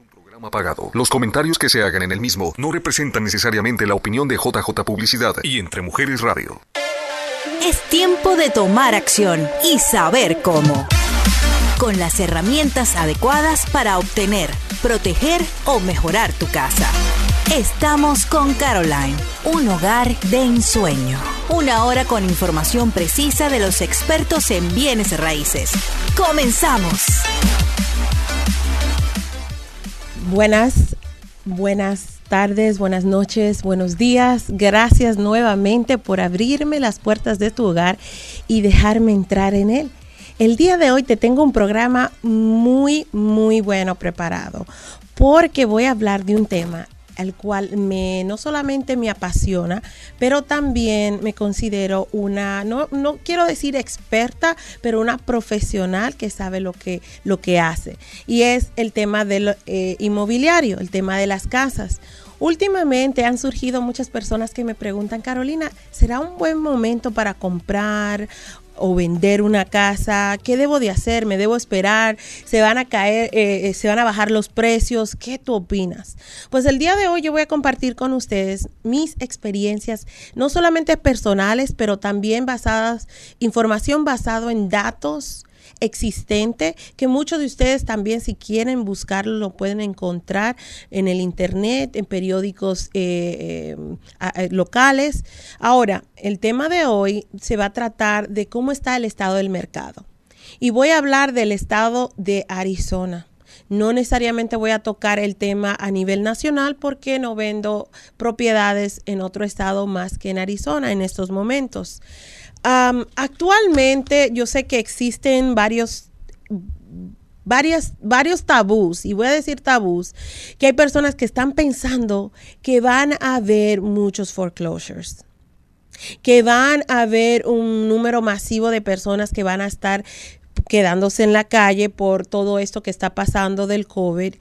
un programa pagado. Los comentarios que se hagan en el mismo no representan necesariamente la opinión de JJ Publicidad y Entre Mujeres Radio. Es tiempo de tomar acción y saber cómo. Con las herramientas adecuadas para obtener, proteger o mejorar tu casa. Estamos con Caroline, un hogar de ensueño. Una hora con información precisa de los expertos en bienes raíces. Comenzamos. Buenas, buenas tardes, buenas noches, buenos días. Gracias nuevamente por abrirme las puertas de tu hogar y dejarme entrar en él. El día de hoy te tengo un programa muy, muy bueno preparado porque voy a hablar de un tema al cual me no solamente me apasiona, pero también me considero una, no, no quiero decir experta, pero una profesional que sabe lo que, lo que hace. Y es el tema del eh, inmobiliario, el tema de las casas. Últimamente han surgido muchas personas que me preguntan, Carolina, ¿será un buen momento para comprar o vender una casa, ¿qué debo de hacer? ¿Me debo esperar? ¿Se van a caer, eh, eh, se van a bajar los precios? ¿Qué tú opinas? Pues el día de hoy yo voy a compartir con ustedes mis experiencias, no solamente personales, pero también basadas, información basada en datos, existente que muchos de ustedes también si quieren buscarlo lo pueden encontrar en el internet, en periódicos eh, eh, locales. Ahora, el tema de hoy se va a tratar de cómo está el estado del mercado. Y voy a hablar del estado de Arizona. No necesariamente voy a tocar el tema a nivel nacional porque no vendo propiedades en otro estado más que en Arizona en estos momentos actualmente yo sé que existen varios varias, varios tabús, y voy a decir tabús, que hay personas que están pensando que van a haber muchos foreclosures, que van a haber un número masivo de personas que van a estar quedándose en la calle por todo esto que está pasando del COVID.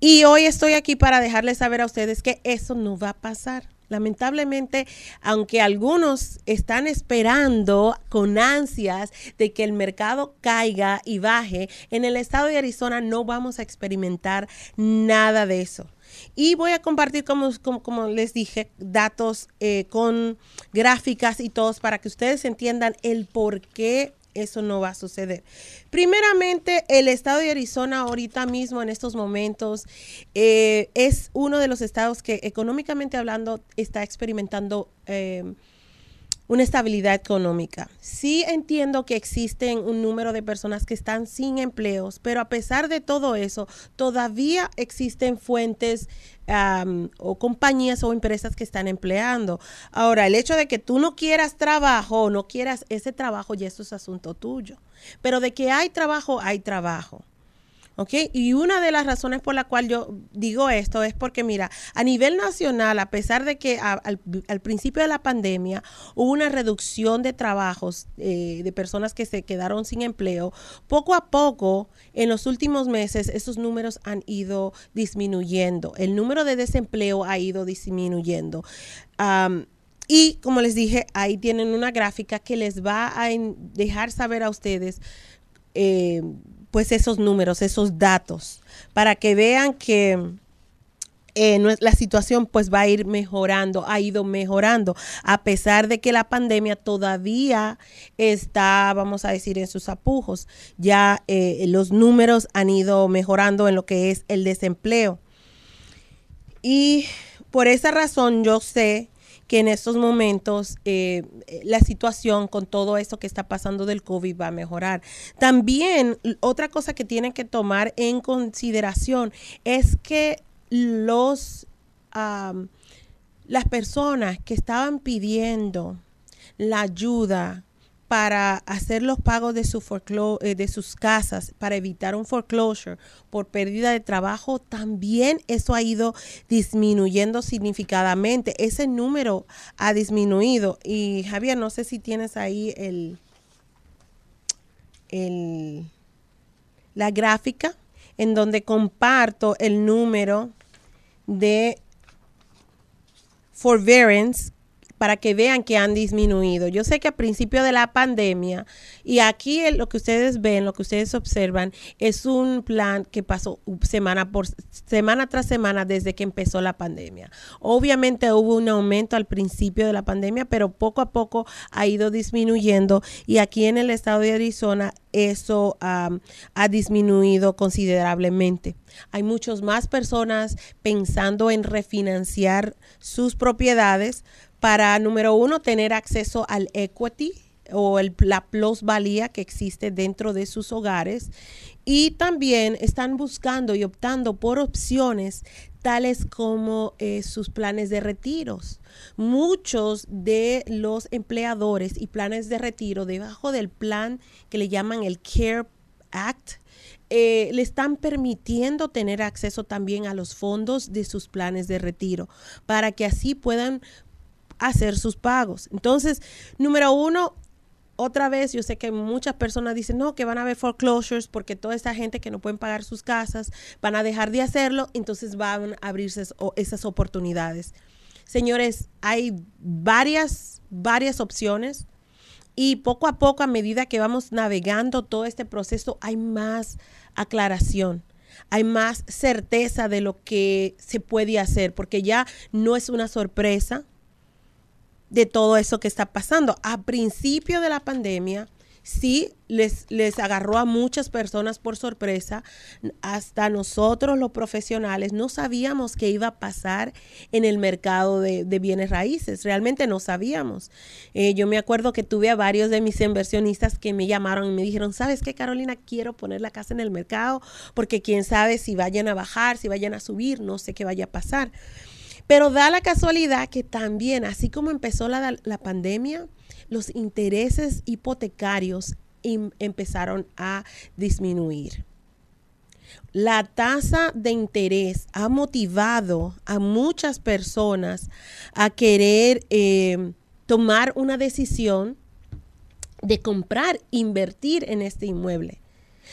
Y hoy estoy aquí para dejarles saber a ustedes que eso no va a pasar. Lamentablemente, aunque algunos están esperando con ansias de que el mercado caiga y baje, en el estado de Arizona no vamos a experimentar nada de eso. Y voy a compartir, como, les dije, datos eh, con gráficas y todos para que ustedes entiendan el por qué eso no va a suceder. Primeramente, el estado de Arizona ahorita mismo, en estos momentos, eh, es uno de los estados que económicamente hablando está experimentando... Eh, una estabilidad económica. Sí entiendo que existen un número de personas que están sin empleos, pero a pesar de todo eso, todavía existen fuentes o compañías o empresas que están empleando. Ahora, el hecho de que tú no quieras trabajo o no quieras ese trabajo, ya eso es asunto tuyo. Pero de que hay trabajo, hay trabajo. ¿Ok? Y una de las razones por la cual yo digo esto es porque, mira, a nivel nacional, a pesar de que al, principio de la pandemia hubo una reducción de trabajos eh, de personas que se quedaron sin empleo, poco a poco, en los últimos meses, esos números han ido disminuyendo. El número de desempleo ha ido disminuyendo. y como les dije, ahí tienen una gráfica que les va a dejar saber a ustedes eh, pues esos números, esos datos, para que vean que eh, la situación pues va a ir mejorando, ha ido mejorando, a pesar de que la pandemia todavía está, vamos a decir, en sus apujos. Ya eh, los números han ido mejorando en lo que es el desempleo. Y por esa razón yo sé que en estos momentos eh, la situación con todo esto que está pasando del COVID va a mejorar. También otra cosa que tienen que tomar en consideración es que los las personas que estaban pidiendo la ayuda para hacer los pagos de, su eh, de sus casas, para evitar un foreclosure por pérdida de trabajo, también eso ha ido disminuyendo significadamente. Ese número ha disminuido. Y Javier, no sé si tienes ahí el, el la gráfica en donde comparto el número de forbearance para que vean que han disminuido. Yo sé que a principio de la pandemia, y aquí lo que ustedes ven, lo que ustedes observan, es un plan que pasó semana por semana tras semana desde que empezó la pandemia. Obviamente hubo un aumento al principio de la pandemia, pero poco a poco ha ido disminuyendo y aquí en el estado de Arizona eso ha disminuido considerablemente. Hay muchas más personas pensando en refinanciar sus propiedades para, número uno, tener acceso al equity o el, la plusvalía que existe dentro de sus hogares y también están buscando y optando por opciones tales como eh, sus planes de retiros. Muchos de los empleadores y planes de retiro debajo del plan que le llaman el CARE Act, eh, le están permitiendo tener acceso también a los fondos de sus planes de retiro para que así puedan hacer sus pagos. Entonces, número uno, otra vez, yo sé que muchas personas dicen, no, que van a haber foreclosures porque toda esta gente que no pueden pagar sus casas van a dejar de hacerlo, entonces van a abrirse esas oportunidades. Señores, hay varias, varias opciones y poco a poco, a medida que vamos navegando todo este proceso, hay más aclaración hay más certeza de lo que se puede hacer, porque ya no es una sorpresa, de todo eso que está pasando. A principio de la pandemia, sí les, les agarró a muchas personas por sorpresa. Hasta nosotros los profesionales no sabíamos qué iba a pasar en el mercado de, bienes raíces. Realmente no sabíamos. Eh, yo me acuerdo que tuve a varios de mis inversionistas que me llamaron y me dijeron, ¿sabes qué, Carolina? Quiero poner la casa en el mercado porque quién sabe si vayan a bajar, si vayan a subir, no sé qué vaya a pasar. Pero da la casualidad que también, así como empezó la, pandemia, los intereses hipotecarios empezaron a disminuir. La tasa de interés ha motivado a muchas personas a querer eh, tomar una decisión de comprar, invertir en este inmueble,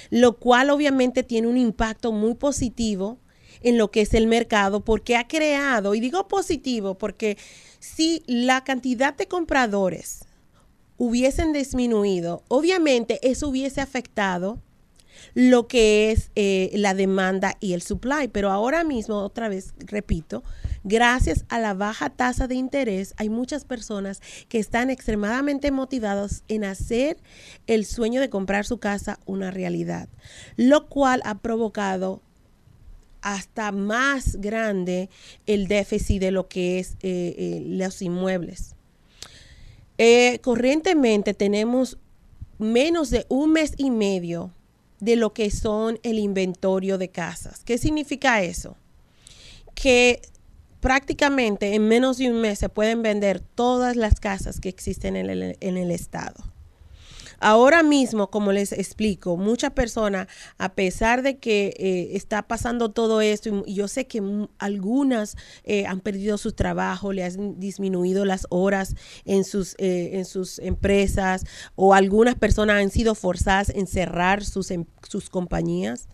lo cual obviamente tiene un impacto muy positivo en lo que es el mercado porque ha creado, y digo positivo, porque si la cantidad de compradores hubiesen disminuido, obviamente eso hubiese afectado lo que es eh, la demanda y el supply. Pero ahora mismo, otra vez, repito, gracias a la baja tasa de interés, hay muchas personas que están extremadamente motivadas en hacer el sueño de comprar su casa una realidad, lo cual ha provocado hasta más grande el déficit de lo que es eh, eh, los inmuebles. Eh, corrientemente tenemos menos de un mes y medio de lo que son el inventario de casas. ¿Qué significa eso? Que prácticamente en menos de un mes se pueden vender todas las casas que existen en el estado. Ahora mismo, como les explico, muchas personas, a pesar de que eh, está pasando todo esto, y yo sé que algunas eh, han perdido su trabajo, le han disminuido las horas en sus, eh, en sus empresas, o algunas personas han sido forzadas en cerrar sus, em, sus compañías,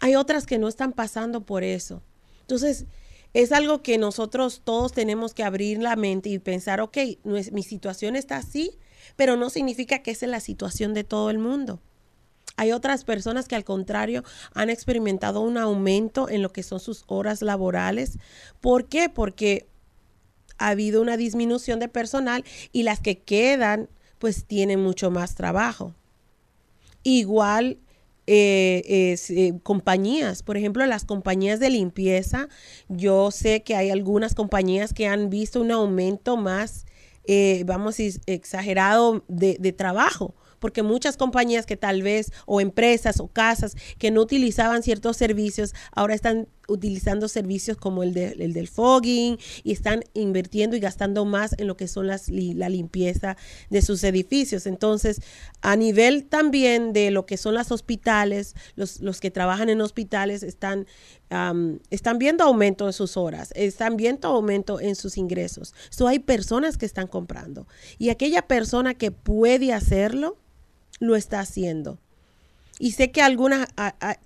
hay otras que no están pasando por eso. Entonces, es algo que nosotros todos tenemos que abrir la mente y pensar, ok, mi situación está así, pero no significa que esa es la situación de todo el mundo. Hay otras personas que al contrario han experimentado un aumento en lo que son sus horas laborales. ¿Por qué? Porque ha habido una disminución de personal y las que quedan pues tienen mucho más trabajo. Igual eh, eh, compañías, por ejemplo, las compañías de limpieza, yo sé que hay algunas compañías que han visto un aumento más eh, vamos a exagerado de, de trabajo porque muchas compañías que tal vez, o empresas o casas que no utilizaban ciertos servicios, ahora están utilizando servicios como el, de, el del fogging y están invirtiendo y gastando más en lo que son las, la limpieza de sus edificios. Entonces, a nivel también de lo que son las hospitales, los, los que trabajan en hospitales están, están viendo aumento en sus horas, están viendo aumento en sus ingresos. So, hay personas que están comprando y aquella persona que puede hacerlo, lo está haciendo. Y sé que algunas,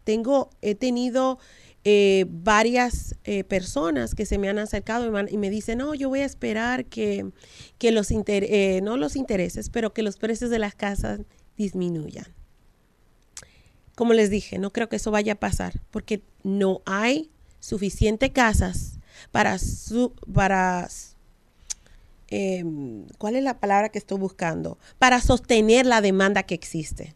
tengo, he tenido eh, varias eh, personas que se me han acercado y, me dicen, no, yo voy a esperar que, los eh, no los intereses, pero que los precios de las casas disminuyan. Como les dije, no creo que eso vaya a pasar porque no hay suficiente casas para, su, para em, ¿cuál es la palabra que estoy buscando? Para sostener la demanda que existe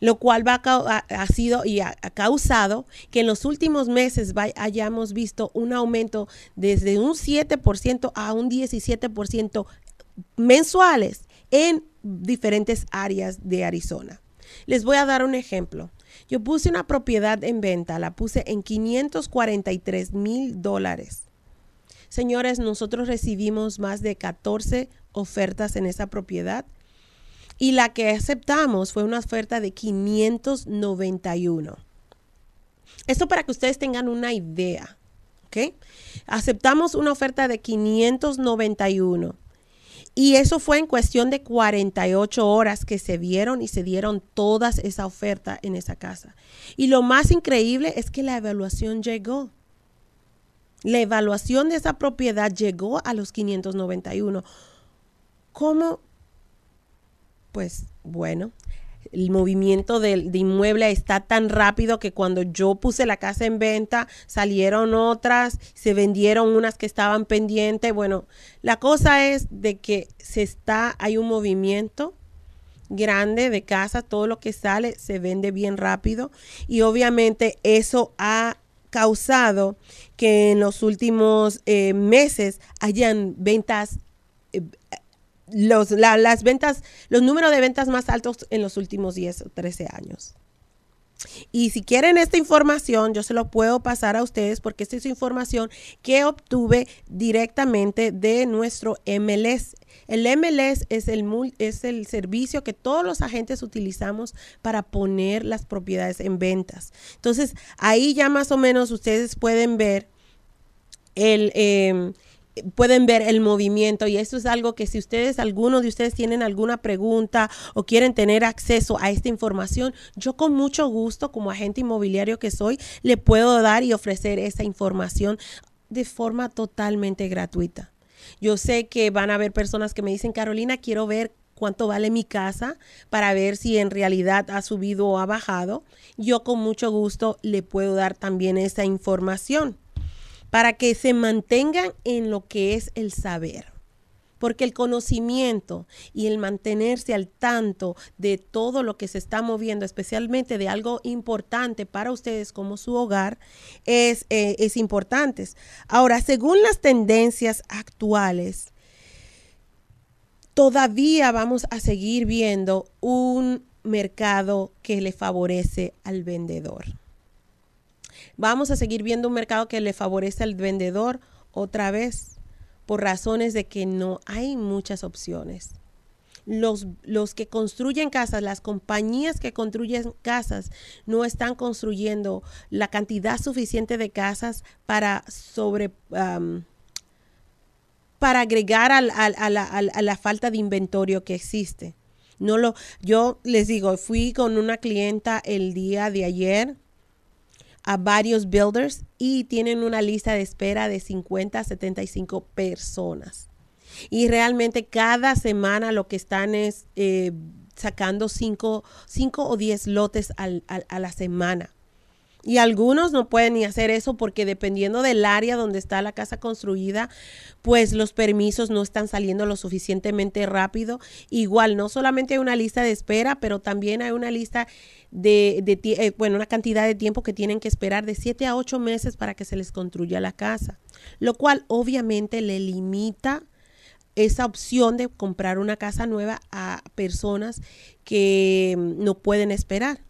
lo cual va ha, sido y ha, causado que en los últimos meses hayamos visto un aumento desde un 7% a un 17% mensuales en diferentes áreas de Arizona. Les voy a dar un ejemplo. Yo puse una propiedad en venta, la puse en 543 mil dólares. Señores, nosotros recibimos más de 14 ofertas en esa propiedad y la que aceptamos fue una oferta de 591. Esto para que ustedes tengan una idea. ¿ok? Aceptamos una oferta de 591. Y eso fue en cuestión de 48 horas que se vieron y se dieron todas esa oferta en esa casa. Y lo más increíble es que la evaluación llegó. La evaluación de esa propiedad llegó a los 591. ¿Cómo pues bueno, el movimiento de, inmueble está tan rápido que cuando yo puse la casa en venta, salieron otras, se vendieron unas que estaban pendientes. Bueno, la cosa es de que se está, hay un movimiento grande de casa, todo lo que sale se vende bien rápido y obviamente eso ha causado que en los últimos eh, meses hayan ventas eh, los, las ventas, los números de ventas más altos en los últimos 10 o 13 años. Y si quieren esta información, yo se lo puedo pasar a ustedes porque esta es información que obtuve directamente de nuestro MLS. El MLS es el, es el servicio que todos los agentes utilizamos para poner las propiedades en ventas. Entonces, ahí ya más o menos ustedes pueden ver el... Em, pueden ver el movimiento y eso es algo que si ustedes, algunos de ustedes tienen alguna pregunta o quieren tener acceso a esta información, yo con mucho gusto como agente inmobiliario que soy, le puedo dar y ofrecer esa información de forma totalmente gratuita. Yo sé que van a haber personas que me dicen, Carolina, quiero ver cuánto vale mi casa para ver si en realidad ha subido o ha bajado. Yo con mucho gusto le puedo dar también esa información para que se mantengan en lo que es el saber. Porque el conocimiento y el mantenerse al tanto de todo lo que se está moviendo, especialmente de algo importante para ustedes como su hogar, es, eh, es importante. Ahora, según las tendencias actuales, todavía vamos a seguir viendo un mercado que le favorece al vendedor. Vamos a seguir viendo un mercado que le favorece al vendedor otra vez por razones de que no hay muchas opciones. Los, los, que construyen casas, las compañías que construyen casas, no están construyendo la cantidad suficiente de casas para sobre para agregar a, la, a, la, falta de inventario que existe. No lo, yo les digo, fui con una clienta el día de ayer a varios builders y tienen una lista de espera de 50 a 75 personas. Y realmente cada semana lo que están es eh, sacando 5 o 10 lotes a la semana. Y algunos no pueden ni hacer eso porque dependiendo del área donde está la casa construida, pues los permisos no están saliendo lo suficientemente rápido. Igual, no solamente hay una lista de espera, pero también hay una lista de, eh, bueno, una cantidad de tiempo que tienen que esperar de 7 a 8 meses para que se les construya la casa, lo cual obviamente le limita esa opción de comprar una casa nueva a personas que no pueden esperar.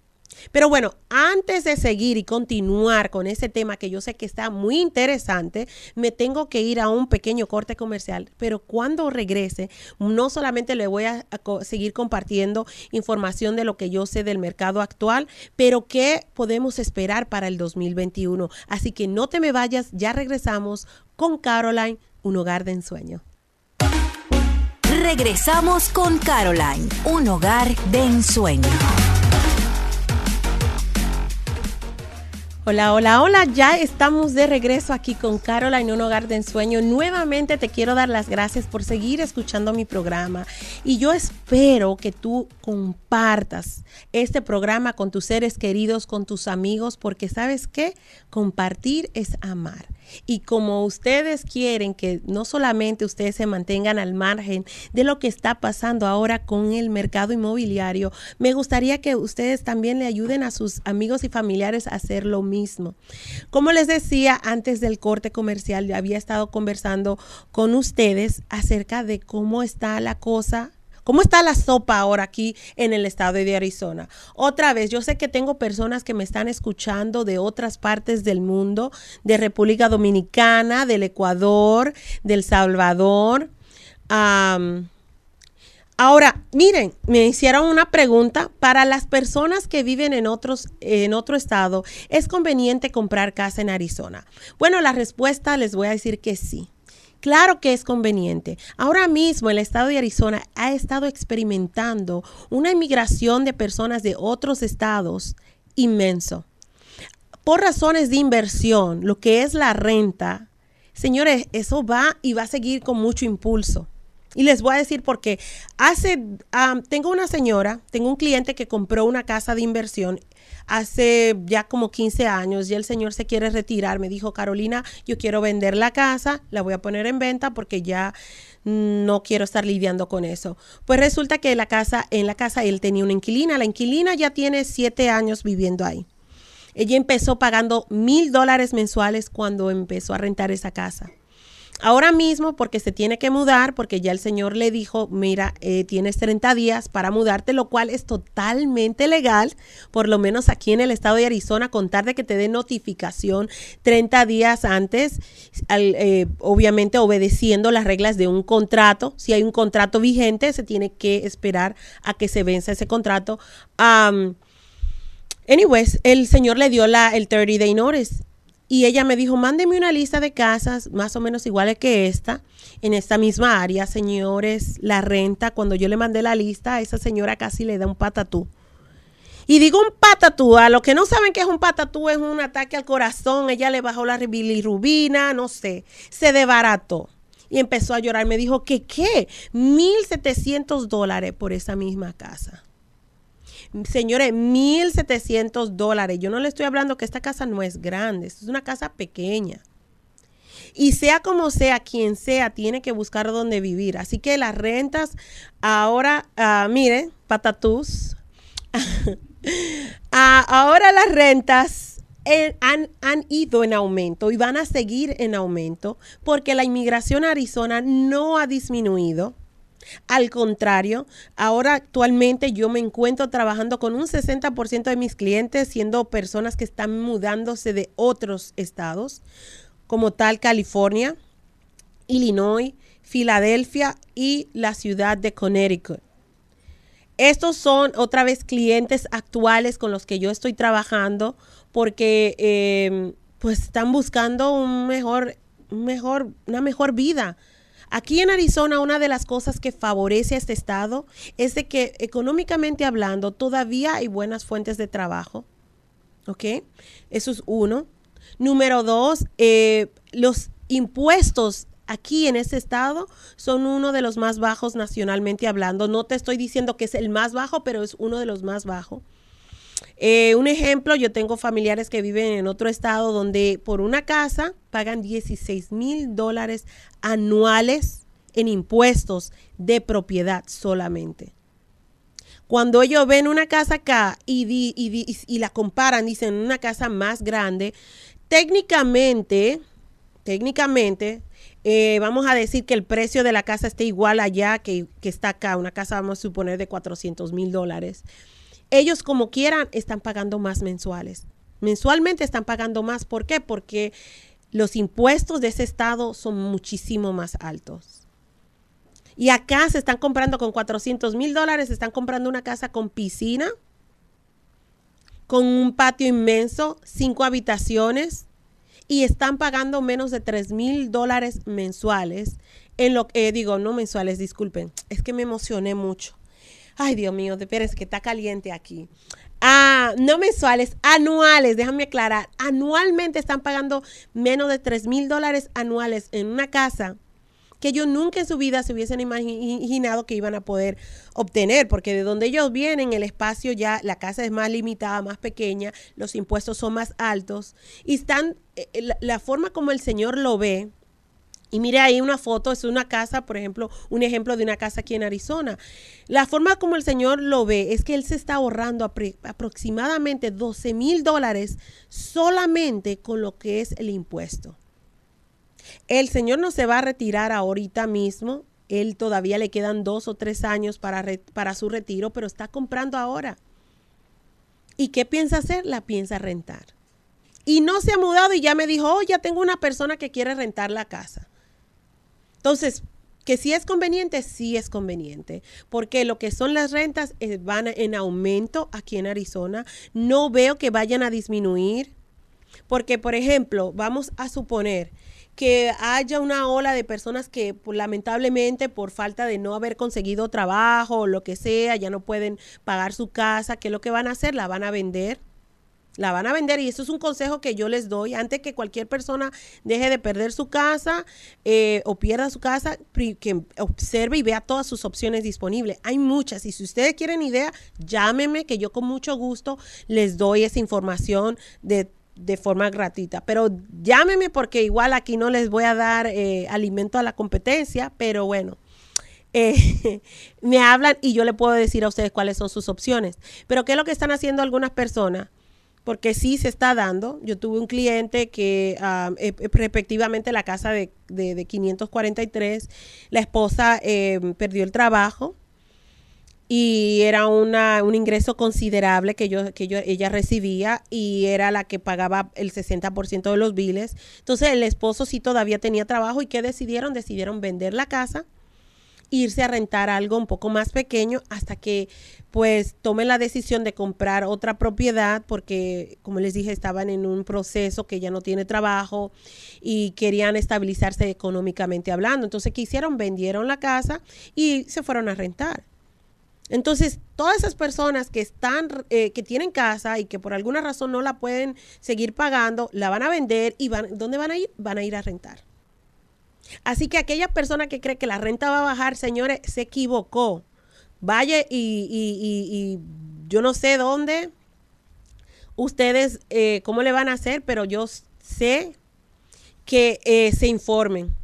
Pero bueno, antes de seguir y continuar con ese tema que yo sé que está muy interesante, me tengo que ir a un pequeño corte comercial, pero cuando regrese, no solamente le voy a, seguir compartiendo información de lo que yo sé del mercado actual, pero qué podemos esperar para el 2021. Así que no te me vayas, ya regresamos con Caroline, un hogar de ensueño. Regresamos con Caroline, un hogar de ensueño. Hola, hola, hola. Ya estamos de regreso aquí con Caroline, un hogar de ensueño. Nuevamente te quiero dar las gracias por seguir escuchando mi programa. Y yo espero que tú compartas este programa con tus seres queridos, con tus amigos, porque sabes que compartir es amar. Y como ustedes quieren que no solamente ustedes se mantengan al margen de lo que está pasando ahora con el mercado inmobiliario, me gustaría que ustedes también le ayuden a sus amigos y familiares a hacer lo mismo. Como les decía antes del corte comercial, yo había estado conversando con ustedes acerca de cómo está la cosa ¿Cómo está la sopa ahora aquí en el estado de Arizona? Otra vez, yo sé que tengo personas que me están escuchando de otras partes del mundo, de República Dominicana, del Ecuador, del Salvador. Ahora, miren, me hicieron una pregunta. Para las personas que viven en, otros, en otro estado, ¿es conveniente comprar casa en Arizona? Bueno, la respuesta les voy a decir que sí. Claro que es conveniente. Ahora mismo el estado de Arizona ha estado experimentando una inmigración de personas de otros estados inmenso. Por razones de inversión, lo que es la renta, señores, eso va y va a seguir con mucho impulso. Y les voy a decir por qué. Hace, tengo una señora, tengo un cliente que compró una casa de inversión hace ya como 15 años y el señor se quiere retirar. Me dijo, Carolina, yo quiero vender la casa, la voy a poner en venta porque ya no quiero estar lidiando con eso. Pues resulta que la casa, en la casa él tenía una inquilina. La inquilina ya tiene siete años viviendo ahí. Ella empezó pagando mil dólares mensuales cuando empezó a rentar esa casa. Ahora mismo, porque se tiene que mudar, porque ya el señor le dijo, mira, eh, tienes 30 días para mudarte, lo cual es totalmente legal, por lo menos aquí en el estado de Arizona, contar de que te dé notificación 30 días antes, eh, obviamente obedeciendo las reglas de un contrato. Si hay un contrato vigente, se tiene que esperar a que se venza ese contrato. anyways, el señor le dio la, el 30 day notice y ella me dijo, mándeme una lista de casas más o menos iguales que esta, en esta misma área, señores, la renta, cuando yo le mandé la lista, a esa señora casi le da un patatú. Y digo un patatú, a los que no saben qué es un patatú, es un ataque al corazón, ella le bajó la bilirrubina, no sé, se desbarató. Y empezó a llorar, me dijo que qué, 1.700 dólares por esa misma casa. Señores, 1.700 dólares. Yo no le estoy hablando que esta casa no es grande, es una casa pequeña. Y sea como sea, quien sea, tiene que buscar dónde vivir. Así que las rentas, ahora, uh, mire, patatús, ah, ahora las rentas eh, han, han, ido en aumento y van a seguir en aumento porque la inmigración a Arizona no ha disminuido. Al contrario, ahora actualmente yo me encuentro trabajando con un 60% de mis clientes siendo personas que están mudándose de otros estados, como tal California, Illinois, Filadelfia y la ciudad de Connecticut. Estos son otra vez clientes actuales con los que yo estoy trabajando porque eh, pues están buscando un mejor, mejor, una mejor vida Aquí en Arizona, una de las cosas que favorece a este estado es de que económicamente hablando todavía hay buenas fuentes de trabajo. ¿Ok? Eso es uno. Número dos, eh, los impuestos aquí en este estado son uno de los más bajos nacionalmente hablando. No te estoy diciendo que es el más bajo, pero es uno de los más bajos. Eh, un ejemplo, yo tengo familiares que viven en otro estado donde por una casa pagan 16 mil dólares anuales en impuestos de propiedad solamente. Cuando ellos ven una casa acá y, y, la comparan, dicen una casa más grande, técnicamente, técnicamente, eh, vamos a decir que el precio de la casa esté igual allá que, que está acá, una casa vamos a suponer de 400 mil dólares ellos como quieran están pagando más mensuales. Mensualmente están pagando más. ¿Por qué? Porque los impuestos de ese estado son muchísimo más altos. Y acá se están comprando con 400 mil dólares, se están comprando una casa con piscina, con un patio inmenso, cinco habitaciones, y están pagando menos de 3 mil dólares mensuales. En lo que, eh, digo, no mensuales, disculpen, es que me emocioné mucho. Ay, Dios mío, espérense que está caliente aquí. Ah, no mensuales, anuales, déjame aclarar. Anualmente están pagando menos de 3 mil dólares anuales en una casa que ellos nunca en su vida se hubiesen imaginado que iban a poder obtener, porque de donde ellos vienen, el espacio ya, la casa es más limitada, más pequeña, los impuestos son más altos, y están, eh, la, la forma como el Señor lo ve, y mire ahí una foto, es una casa, por ejemplo, un ejemplo de una casa aquí en Arizona. La forma como el Señor lo ve es que Él se está ahorrando aproximadamente 12 mil dólares solamente con lo que es el impuesto. El Señor no se va a retirar ahorita mismo. Él todavía le quedan dos o tres años para, para su retiro, pero está comprando ahora. ¿Y qué piensa hacer? La piensa rentar. Y no se ha mudado y ya me dijo, oh, ya tengo una persona que quiere rentar la casa. Entonces, que si es conveniente, sí es conveniente, porque lo que son las rentas eh, van en aumento aquí en Arizona. No veo que vayan a disminuir, porque, por ejemplo, vamos a suponer que haya una ola de personas que pues, lamentablemente por falta de no haber conseguido trabajo o lo que sea, ya no pueden pagar su casa, ¿qué es lo que van a hacer? La van a vender. La van a vender y eso es un consejo que yo les doy antes que cualquier persona deje de perder su casa eh, o pierda su casa, que observe y vea todas sus opciones disponibles. Hay muchas y si ustedes quieren idea, llámenme que yo con mucho gusto les doy esa información de de forma gratuita. Pero llámeme porque igual aquí no les voy a dar eh, alimento a la competencia, pero bueno. Eh, me hablan y yo le puedo decir a ustedes cuáles son sus opciones. Pero ¿qué es lo que están haciendo algunas personas? Porque sí se está dando. Yo tuve un cliente que eh, respectivamente la casa de, de, de 543, la esposa perdió el trabajo y era una, un ingreso considerable que, yo, que yo, ella recibía y era la que pagaba el 60% de los biles. Entonces el esposo sí todavía tenía trabajo y ¿qué decidieron? Decidieron vender la casa, irse a rentar algo un poco más pequeño hasta que pues tomen la decisión de comprar otra propiedad porque como les dije estaban en un proceso que ya no tiene trabajo y querían estabilizarse económicamente hablando. Entonces ¿qué hicieron? Vendieron la casa y se fueron a rentar. Entonces, todas esas personas que están, eh, que tienen casa y que por alguna razón no la pueden seguir pagando, la van a vender y van, ¿dónde van a ir? Van a ir a rentar. Así que aquella persona que cree que la renta va a bajar, señores, se equivocó. Vaya y, y, yo no sé dónde ustedes, eh, cómo le van a hacer, pero yo sé que eh, se informen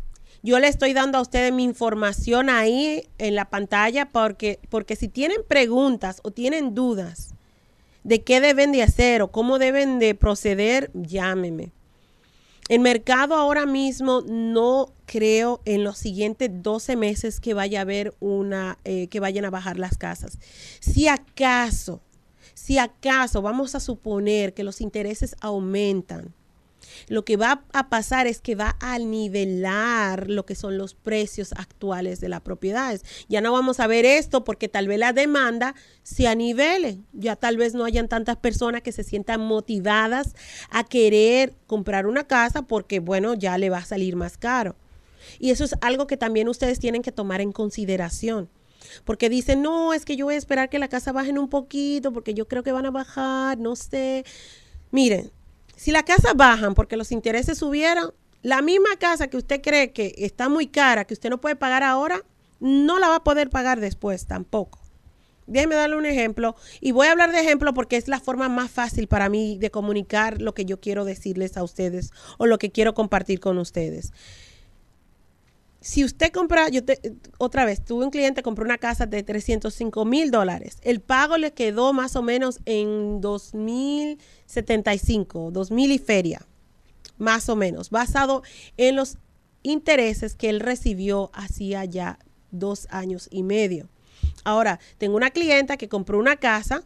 yo le estoy dando a ustedes mi información ahí en la pantalla porque, porque si tienen preguntas o tienen dudas de qué deben de hacer o cómo deben de proceder, llámeme. El mercado ahora mismo no creo en los siguientes 12 meses que vaya a haber una, eh, que vayan a bajar las casas. Si acaso, si acaso vamos a suponer que los intereses aumentan, lo que va a pasar es que va a nivelar lo que son los precios actuales de las propiedades. Ya no vamos a ver esto porque tal vez la demanda se anivele. Ya tal vez no hayan tantas personas que se sientan motivadas a querer comprar una casa porque, bueno, ya le va a salir más caro. Y eso es algo que también ustedes tienen que tomar en consideración. Porque dicen, no, es que yo voy a esperar que la casa bajen un poquito porque yo creo que van a bajar, no sé. Miren, si la casa bajan porque los intereses subieron, la misma casa que usted cree que está muy cara, que usted no puede pagar ahora, no la va a poder pagar después tampoco. Déjeme darle un ejemplo. Y voy a hablar de ejemplo porque es la forma más fácil para mí de comunicar lo que yo quiero decirles a ustedes o lo que quiero compartir con ustedes si usted compra, yo otra vez, tuve un cliente, compró una casa de 305 mil dólares. El pago le quedó más o menos en 2.075, 2.000 y feria, más o menos, basado en los intereses que él recibió hacía ya dos años y medio. Ahora, tengo una clienta que compró una casa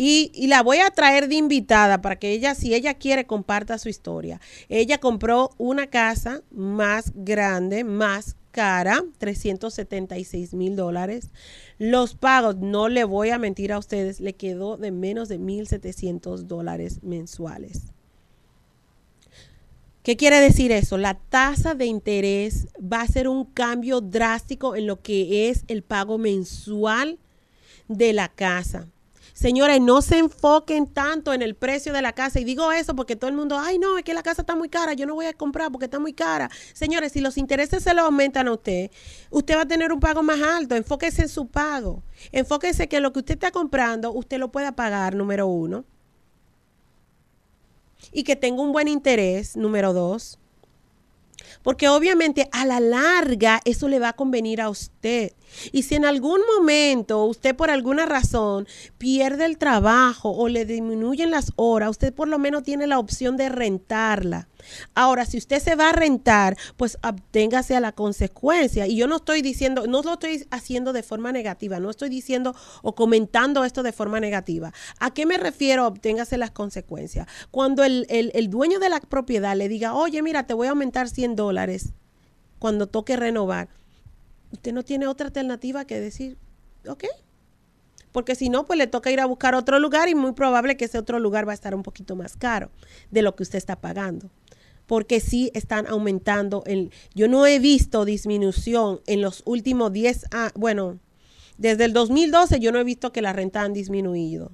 y, la voy a traer de invitada para que ella, si ella quiere, comparta su historia. Ella compró una casa más grande, más cara, 376 mil dólares. Los pagos, no le voy a mentir a ustedes, le quedó de menos de 1.700 dólares mensuales. ¿Qué quiere decir eso? La tasa de interés va a ser un cambio drástico en lo que es el pago mensual de la casa. Señores, no se enfoquen tanto en el precio de la casa. Y digo eso porque todo el mundo, ay, no, es que la casa está muy cara, yo no voy a comprar porque está muy cara. Señores, si los intereses se lo aumentan a usted, usted va a tener un pago más alto. Enfóquese en su pago. Enfóquese que lo que usted está comprando, usted lo pueda pagar, número uno. Y que tenga un buen interés, número dos. Porque obviamente a la larga eso le va a convenir a usted. Y si en algún momento usted por alguna razón pierde el trabajo o le disminuyen las horas, usted por lo menos tiene la opción de rentarla. Ahora, si usted se va a rentar, pues abténgase a la consecuencia. Y yo no estoy diciendo, no lo estoy haciendo de forma negativa, no estoy diciendo o comentando esto de forma negativa. ¿A qué me refiero? Obténgase las consecuencias. Cuando el, el dueño de la propiedad le diga, oye, mira, te voy a aumentar 100 dólares cuando toque renovar usted no tiene otra alternativa que decir, ok. Porque si no, pues le toca ir a buscar otro lugar y muy probable que ese otro lugar va a estar un poquito más caro de lo que usted está pagando. Porque sí están aumentando. El, yo no he visto disminución en los últimos 10 años. Bueno, desde el 2012 yo no he visto que la renta han disminuido.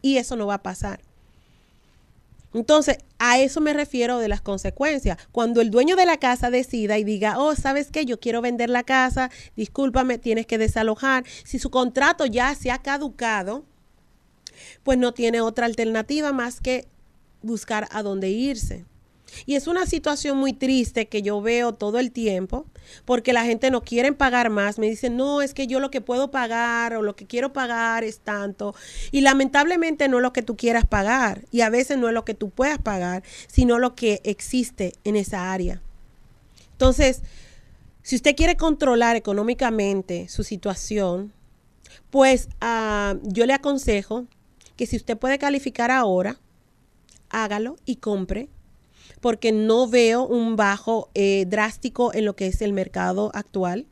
Y eso no va a pasar. Entonces, a eso me refiero de las consecuencias. Cuando el dueño de la casa decida y diga, oh, ¿sabes qué? Yo quiero vender la casa, discúlpame, tienes que desalojar. Si su contrato ya se ha caducado, pues no tiene otra alternativa más que buscar a dónde irse. Y es una situación muy triste que yo veo todo el tiempo, porque la gente no quiere pagar más. Me dicen, no, es que yo lo que puedo pagar o lo que quiero pagar es tanto. Y lamentablemente no es lo que tú quieras pagar. Y a veces no es lo que tú puedas pagar, sino lo que existe en esa área. Entonces, si usted quiere controlar económicamente su situación, pues ah, yo le aconsejo que si usted puede calificar ahora, hágalo y compre porque no veo un bajo eh, drástico en lo que es el mercado actual.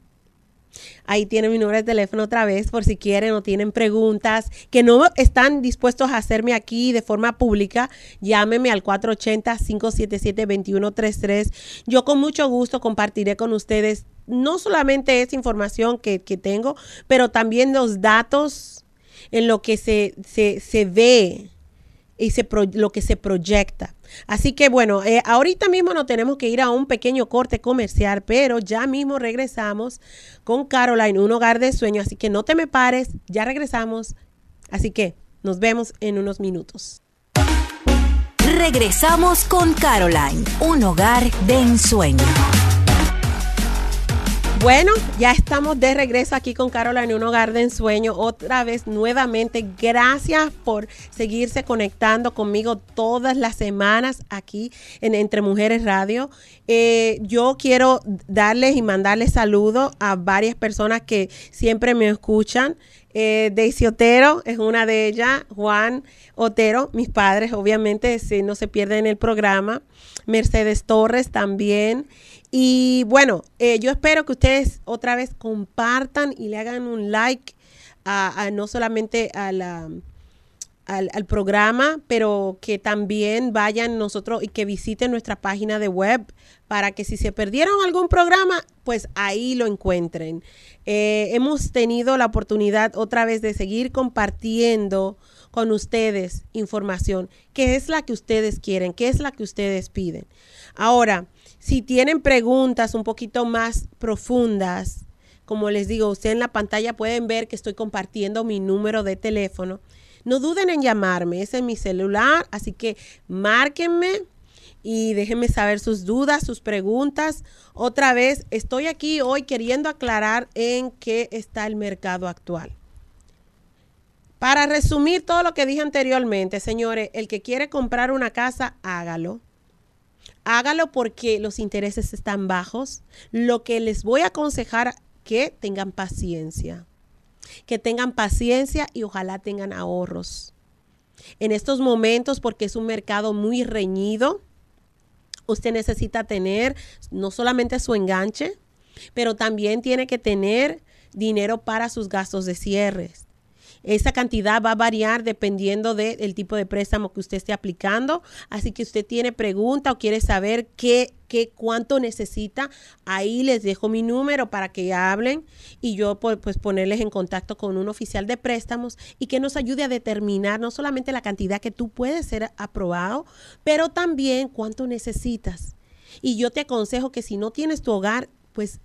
Ahí tienen mi número de teléfono otra vez por si quieren o tienen preguntas que no están dispuestos a hacerme aquí de forma pública. Llámeme al 480-577-2133. Yo con mucho gusto compartiré con ustedes no solamente esa información que, tengo, pero también los datos en lo que se, se ve y se lo que se proyecta. Así que bueno, eh, ahorita mismo nos tenemos que ir a un pequeño corte comercial, pero ya mismo regresamos con Caroline, un hogar de sueño. Así que no te me pares, ya regresamos. Así que nos vemos en unos minutos. Regresamos con Caroline, un hogar de ensueño. Bueno, ya estamos de regreso aquí con Carola en un hogar de ensueño. Otra vez, nuevamente, gracias por seguirse conectando conmigo todas las semanas aquí en Entre Mujeres Radio. Eh, yo quiero darles y mandarles saludos a varias personas que siempre me escuchan. Eh, Daisy Otero es una de ellas, Juan Otero, mis padres, obviamente, si no se pierden el programa. Mercedes Torres también. Y bueno, eh, yo espero que ustedes otra vez compartan y le hagan un like a, no solamente a la, al, programa, pero que también vayan nosotros y que visiten nuestra página de web para que si se perdieron algún programa, pues ahí lo encuentren. Eh, hemos tenido la oportunidad otra vez de seguir compartiendo con ustedes información, que es la que ustedes quieren, que es la que ustedes piden. Ahora, si tienen preguntas un poquito más profundas, como les digo, ustedes en la pantalla pueden ver que estoy compartiendo mi número de teléfono. No duden en llamarme, ese es mi celular, así que márquenme y déjenme saber sus dudas, sus preguntas. Otra vez, estoy aquí hoy queriendo aclarar en qué está el mercado actual. Para resumir todo lo que dije anteriormente, señores, el que quiere comprar una casa, hágalo hágalo porque los intereses están bajos. Lo que les voy a aconsejar que tengan paciencia, que tengan paciencia y ojalá tengan ahorros. En estos momentos, porque es un mercado muy reñido, usted necesita tener no solamente su enganche, pero también tiene que tener dinero para sus gastos de cierres. Esa cantidad va a variar dependiendo del tipo de préstamo que usted esté aplicando. Así que usted tiene pregunta o quiere saber qué, qué cuánto necesita, ahí les dejo mi número para que hablen y yo pues, pues ponerles en contacto con un oficial de préstamos y que nos ayude a determinar no solamente la cantidad que tú puedes ser aprobado, pero también cuánto necesitas. Y yo te aconsejo que si no tienes tu hogar, pues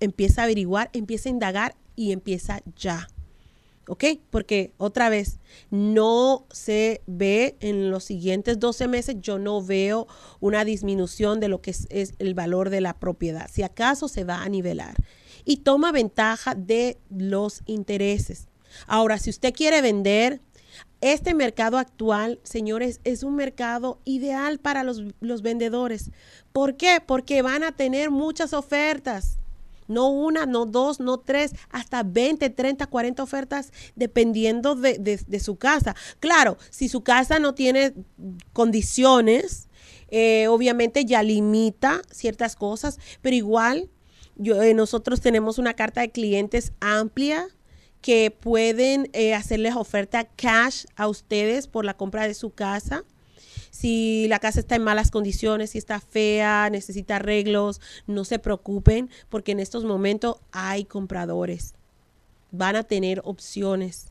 empieza a averiguar, empieza a indagar y empieza ya. ¿Ok? Porque otra vez, no se ve en los siguientes 12 meses, yo no veo una disminución de lo que es, el valor de la propiedad. Si acaso se va a nivelar. Y toma ventaja de los intereses. Ahora, si usted quiere vender, este mercado actual, señores, es un mercado ideal para los, los vendedores. ¿Por qué? Porque van a tener muchas ofertas no una, no dos, no tres, hasta 20, 30, 40 ofertas dependiendo de, su casa. Claro, si su casa no tiene condiciones, eh, obviamente ya limita ciertas cosas, pero igual eh, nosotros tenemos una carta de clientes amplia que pueden eh, hacerles oferta cash a ustedes por la compra de su casa si la casa está en malas condiciones, si está fea, necesita arreglos, no se preocupen porque en estos momentos hay compradores. Van a tener opciones.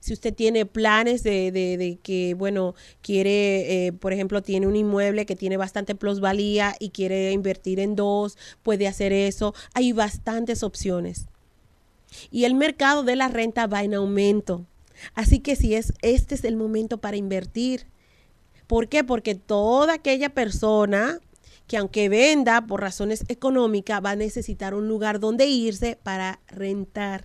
Si usted tiene planes de, que, bueno, quiere, eh, por ejemplo, tiene un inmueble que tiene bastante plusvalía y quiere invertir en dos, puede hacer eso. Hay bastantes opciones. Y el mercado de la renta va en aumento. Así que si es, este es el momento para invertir. ¿Por qué? Porque toda aquella persona que aunque venda por razones económicas, va a necesitar un lugar donde irse para rentar.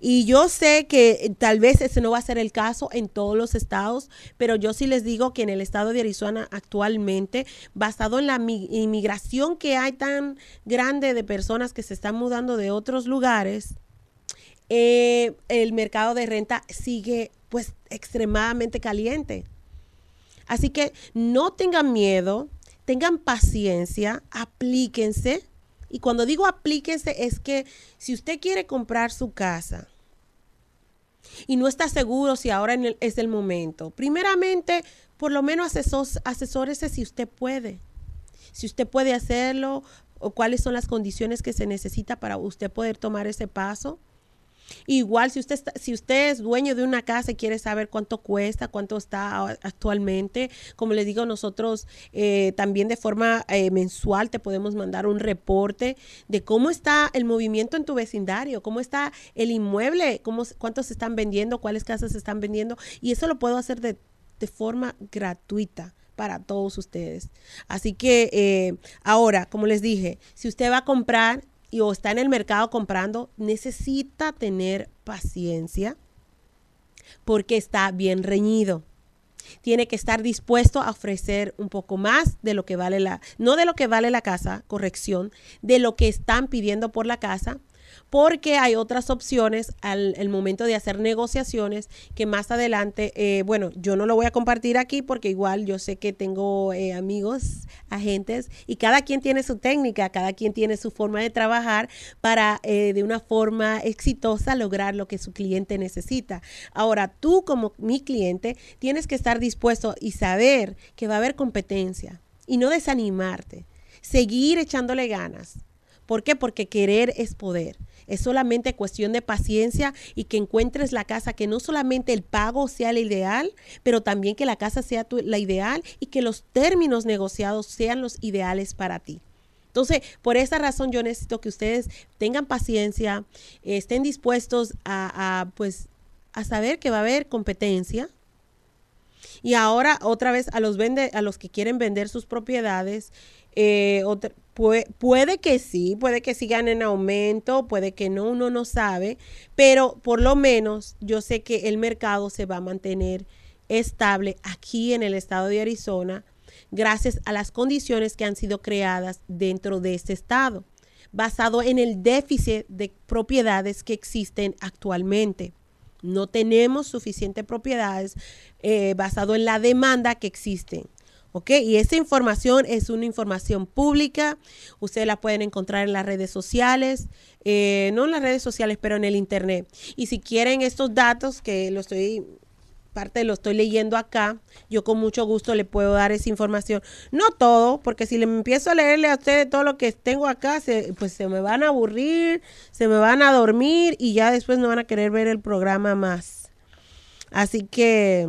Y yo sé que tal vez ese no va a ser el caso en todos los estados, pero yo sí les digo que en el estado de Arizona actualmente, basado en la inmigración que hay tan grande de personas que se están mudando de otros lugares, eh, el mercado de renta sigue pues extremadamente caliente. Así que no tengan miedo, tengan paciencia, aplíquense. Y cuando digo aplíquense es que si usted quiere comprar su casa y no está seguro si ahora es el momento, primeramente, por lo menos asesórese si usted puede. Si usted puede hacerlo o cuáles son las condiciones que se necesita para usted poder tomar ese paso. Igual, si usted, si usted es dueño de una casa y quiere saber cuánto cuesta, cuánto está actualmente, como les digo, nosotros eh, también de forma eh, mensual te podemos mandar un reporte de cómo está el movimiento en tu vecindario, cómo está el inmueble, cómo, cuántos se están vendiendo, cuáles casas se están vendiendo. Y eso lo puedo hacer de, forma gratuita para todos ustedes. Así que eh, ahora, como les dije, si usted va a comprar, y o está en el mercado comprando, necesita tener paciencia porque está bien reñido. Tiene que estar dispuesto a ofrecer un poco más de lo que vale la, no de lo que vale la casa, corrección, de lo que están pidiendo por la casa porque hay otras opciones al el momento de hacer negociaciones que más adelante, eh, bueno, yo no lo voy a compartir aquí porque igual yo sé que tengo eh, amigos, agentes y cada quien tiene su técnica, cada quien tiene su forma de trabajar para eh, de una forma exitosa lograr lo que su cliente necesita. Ahora, tú como mi cliente tienes que estar dispuesto y saber que va a haber competencia y no desanimarte, seguir echándole ganas. ¿Por qué? Porque querer es poder. Es solamente cuestión de paciencia y que encuentres la casa que no solamente el pago sea el ideal, pero también que la casa sea la ideal y que los términos negociados sean los ideales para ti. Entonces, por esa razón yo necesito que ustedes tengan paciencia, estén dispuestos a, pues, a saber que va a haber competencia, y ahora otra vez a los vende, a los que quieren vender sus propiedades, eh, puede, que sí, puede que sigan en aumento, puede que no, uno no sabe, pero por lo menos yo sé que el mercado se va a mantener estable aquí en el estado de Arizona gracias a las condiciones que han sido creadas dentro de este estado, basado en el déficit de propiedades que existen actualmente. No tenemos suficientes propiedades eh, basado en la demanda que existen. ¿Ok? Y esa información es una información pública. Ustedes la pueden encontrar en las redes sociales, eh, no en las redes sociales, pero en el Internet. Y si quieren estos datos, que lo estoy parte lo estoy leyendo acá, yo con mucho gusto le puedo dar esa información. No todo, porque si le empiezo a leerle a ustedes todo lo que tengo acá, pues se me van a aburrir, se me van a dormir y ya después no van a querer ver el programa más. Así que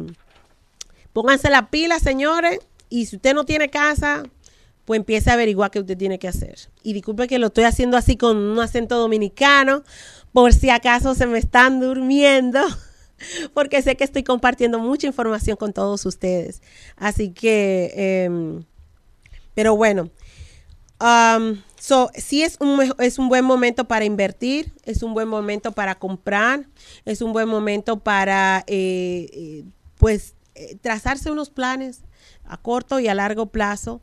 pónganse la pila, señores, y si usted no tiene casa, pues empiece a averiguar qué usted tiene que hacer. Y disculpe que lo estoy haciendo así con un acento dominicano, por si acaso se me están durmiendo. porque sé que estoy compartiendo mucha información con todos ustedes. Así que, em, pero bueno, um, so, sí es un, es un buen momento para invertir, es un buen momento para comprar, es un buen momento para, eh, eh, pues, eh, trazarse unos planes a corto y a largo plazo.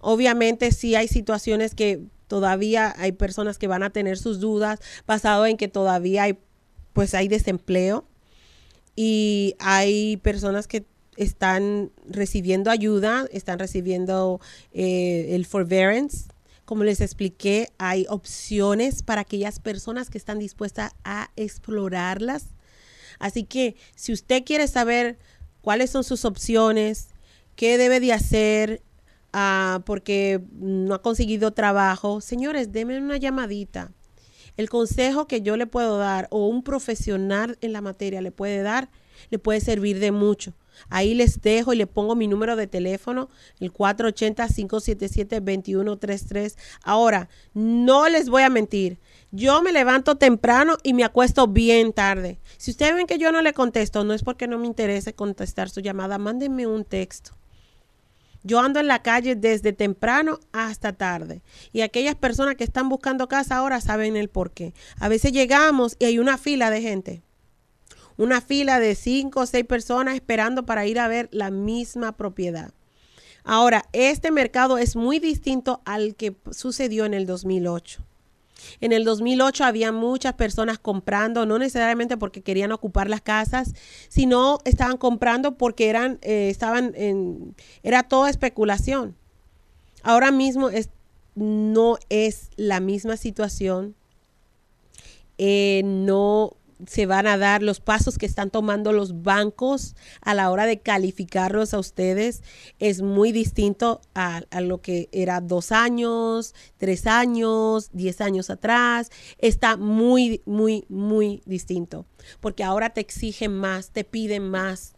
Obviamente sí hay situaciones que todavía hay personas que van a tener sus dudas basado en que todavía hay pues hay desempleo y hay personas que están recibiendo ayuda, están recibiendo eh, el forbearance. Como les expliqué, hay opciones para aquellas personas que están dispuestas a explorarlas. Así que si usted quiere saber cuáles son sus opciones, qué debe de hacer ah, porque no ha conseguido trabajo, señores, denme una llamadita el consejo que yo le puedo dar o un profesional en la materia le puede dar, le puede servir de mucho. Ahí les dejo y le pongo mi número de teléfono, el 480-577-2133. Ahora, no les voy a mentir. Yo me levanto temprano y me acuesto bien tarde. Si ustedes ven que yo no le contesto, no es porque no me interese contestar su llamada, mándenme un texto. Yo ando en la calle desde temprano hasta tarde. Y aquellas personas que están buscando casa ahora saben el por qué. A veces llegamos y hay una fila de gente. Una fila de cinco o seis personas esperando para ir a ver la misma propiedad. Ahora, este mercado es muy distinto al que sucedió en el 2008. En el 2008 había muchas personas comprando, no necesariamente porque querían ocupar las casas, sino estaban comprando porque eran, eh, estaban en, era toda especulación. Ahora mismo es, no es la misma situación. Eh, no se van a dar, los pasos que están tomando los bancos a la hora de calificarlos a ustedes es muy distinto a, lo que era dos años, tres años, diez años atrás. Está muy, muy, muy distinto. Porque ahora te exigen más, te piden más.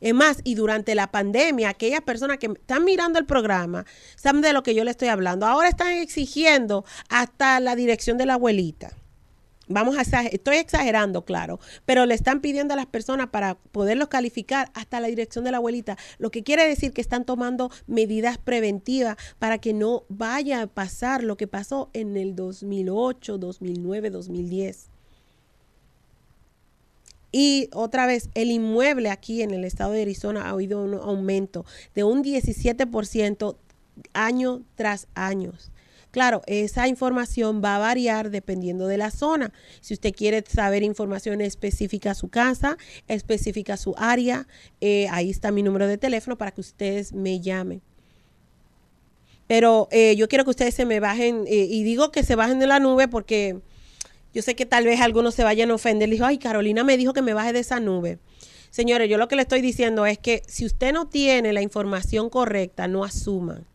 Es más, y durante la pandemia, aquellas personas que están mirando el programa saben de lo que yo le estoy hablando. Ahora están exigiendo hasta la dirección de la abuelita vamos a estoy exagerando, claro, pero le están pidiendo a las personas para poderlos calificar hasta la dirección de la abuelita, lo que quiere decir que están tomando medidas preventivas para que no vaya a pasar lo que pasó en el 2008, 2009, 2010. Y otra vez, el inmueble aquí en el estado de Arizona ha habido un aumento de un 17% año tras año. Claro, esa información va a variar dependiendo de la zona. Si usted quiere saber información específica a su casa, específica a su área, eh, ahí está mi número de teléfono para que ustedes me llamen. Pero eh, yo quiero que ustedes se me bajen, eh, y digo que se bajen de la nube porque yo sé que tal vez algunos se vayan a ofender. Le dijo, ay, Carolina me dijo que me baje de esa nube. Señores, yo lo que le estoy diciendo es que si usted no tiene la información correcta, no asuman.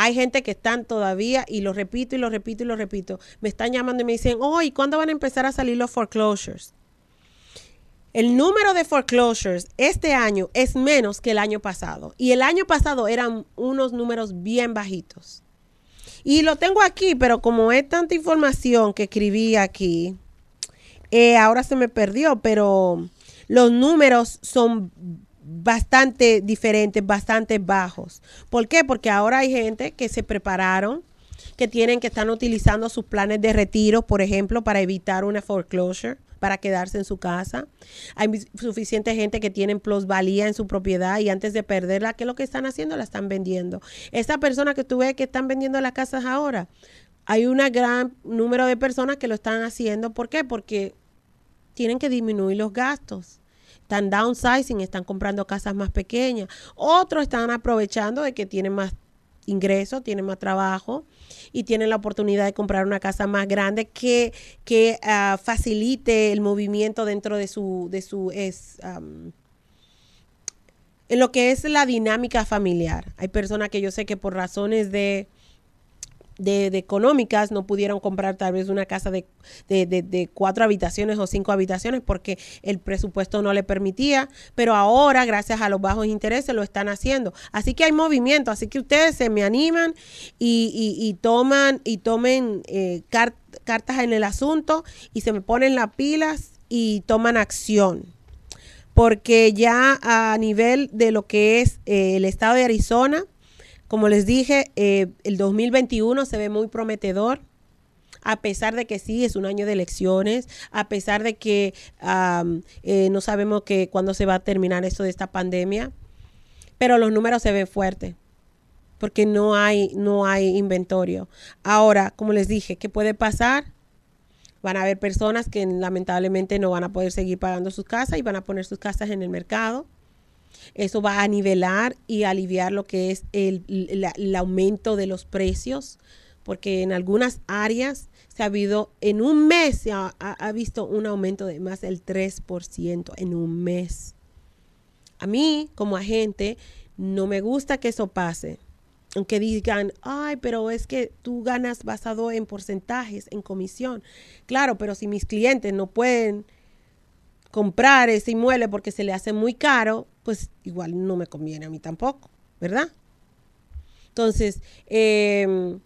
Hay gente que están todavía, y lo repito y lo repito y lo repito, me están llamando y me dicen, oh, ¿y cuándo van a empezar a salir los foreclosures? El número de foreclosures este año es menos que el año pasado. Y el año pasado eran unos números bien bajitos. Y lo tengo aquí, pero como es tanta información que escribí aquí, eh, ahora se me perdió, pero los números son bastante diferentes, bastante bajos. ¿Por qué? Porque ahora hay gente que se prepararon, que tienen que están utilizando sus planes de retiro, por ejemplo, para evitar una foreclosure para quedarse en su casa. Hay suficiente gente que tiene plusvalía en su propiedad y antes de perderla, ¿qué es lo que están haciendo? La están vendiendo. Esa persona que tú ves que están vendiendo las casas ahora, hay un gran número de personas que lo están haciendo. ¿Por qué? Porque tienen que disminuir los gastos están downsizing, están comprando casas más pequeñas. Otros están aprovechando de que tienen más ingresos, tienen más trabajo y tienen la oportunidad de comprar una casa más grande que, que ah, facilite el movimiento dentro de su, de su es, en lo que es la dinámica familiar. Hay personas que yo sé que por razones de, de, económicas no pudieron comprar tal vez una casa de, de, cuatro habitaciones o cinco habitaciones porque el presupuesto no le permitía, pero ahora gracias a los bajos intereses lo están haciendo. Así que hay movimiento, así que ustedes se me animan y, y, toman y tomen eh, cartas en el asunto y se me ponen las pilas y toman acción porque ya a nivel de lo que es eh, el estado de Arizona, como les dije, eh, el 2021 se ve muy prometedor a pesar de que sí es un año de elecciones, a pesar de que eh, no sabemos que cuándo se va a terminar esto de esta pandemia, pero los números se ven fuertes porque no hay no hay inventario. Ahora, como les dije, ¿qué puede pasar? Van a haber personas que lamentablemente no van a poder seguir pagando sus casas y van a poner sus casas en el mercado. Eso va a nivelar y aliviar lo que es el, aumento de los precios, porque en algunas áreas se ha habido, en un mes se ha, ha visto un aumento de más del 3% en un mes. A mí, como agente, no me gusta que eso pase aunque digan, ay, pero es que tú ganas basado en porcentajes, en comisión. Claro, pero si mis clientes no pueden comprar ese inmueble porque se le hace muy caro, pues igual no me conviene a mí tampoco, ¿verdad? Entonces, em,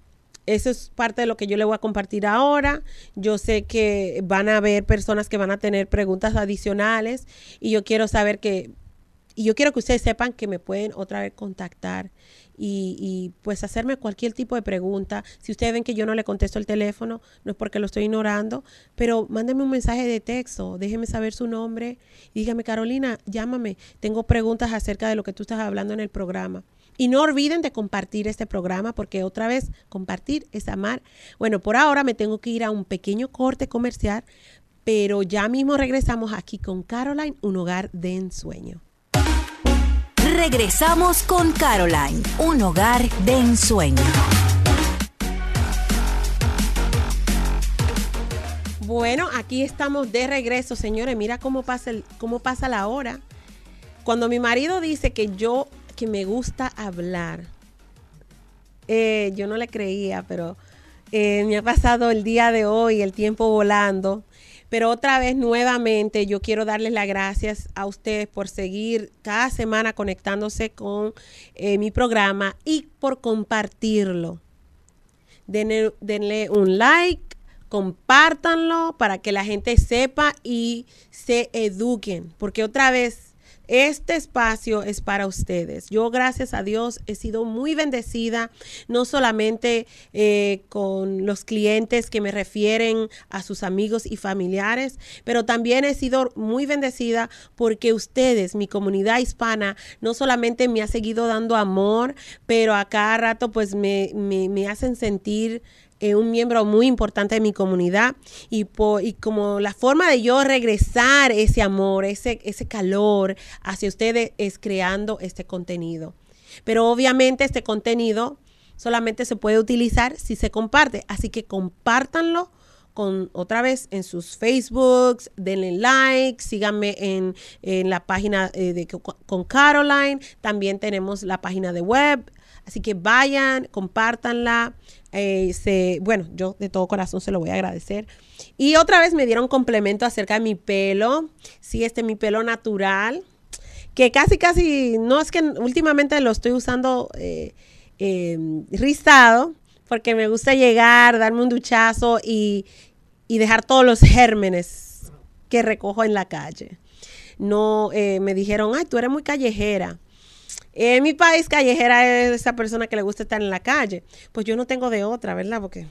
eso es parte de lo que yo le voy a compartir ahora. Yo sé que van a haber personas que van a tener preguntas adicionales y yo quiero saber que, y yo quiero que ustedes sepan que me pueden otra vez contactar y, pues hacerme cualquier tipo de pregunta. Si ustedes ven que yo no le contesto el teléfono, no es porque lo estoy ignorando, pero mándenme un mensaje de texto, déjenme saber su nombre y dígame, Carolina, llámame, tengo preguntas acerca de lo que tú estás hablando en el programa. Y no olviden de compartir este programa porque otra vez compartir es amar. Bueno, por ahora me tengo que ir a un pequeño corte comercial, pero ya mismo regresamos aquí con Caroline, un hogar de ensueño. Regresamos con Caroline, un hogar de ensueño. Bueno, aquí estamos de regreso, señores. Mira cómo pasa, el, cómo pasa la hora. Cuando mi marido dice que yo, que me gusta hablar, eh, yo no le creía, pero eh, me ha pasado el día de hoy, el tiempo volando. Pero otra vez, nuevamente, yo quiero darles las gracias a ustedes por seguir cada semana conectándose con eh, mi programa y por compartirlo. Denle, denle un like, compártanlo para que la gente sepa y se eduquen. Porque otra vez, este espacio es para ustedes. Yo, gracias a Dios, he sido muy bendecida, no solamente eh, con los clientes que me refieren a sus amigos y familiares, pero también he sido muy bendecida porque ustedes, mi comunidad hispana, no solamente me ha seguido dando amor, pero a cada rato pues me, me, me hacen sentir eh, un miembro muy importante de mi comunidad y, y como la forma de yo regresar ese amor, ese, ese calor hacia ustedes es creando este contenido. Pero obviamente este contenido solamente se puede utilizar si se comparte, así que compártanlo con otra vez en sus Facebooks, denle like, síganme en, la página eh, de con Caroline, también tenemos la página de web, así que vayan, compártanla, eh, bueno, yo de todo corazón se lo voy a agradecer. Y otra vez me dieron complemento acerca de mi pelo. Sí, este mi pelo natural. Que casi, casi, no es que últimamente lo estoy usando eh, eh, rizado, porque me gusta llegar, darme un duchazo y, y dejar todos los gérmenes que recojo en la calle. No, me dijeron, ay, tú eres muy callejera. En mi país, callejera es esa persona que le gusta estar en la calle. Pues yo no tengo de otra, ¿verdad? Porque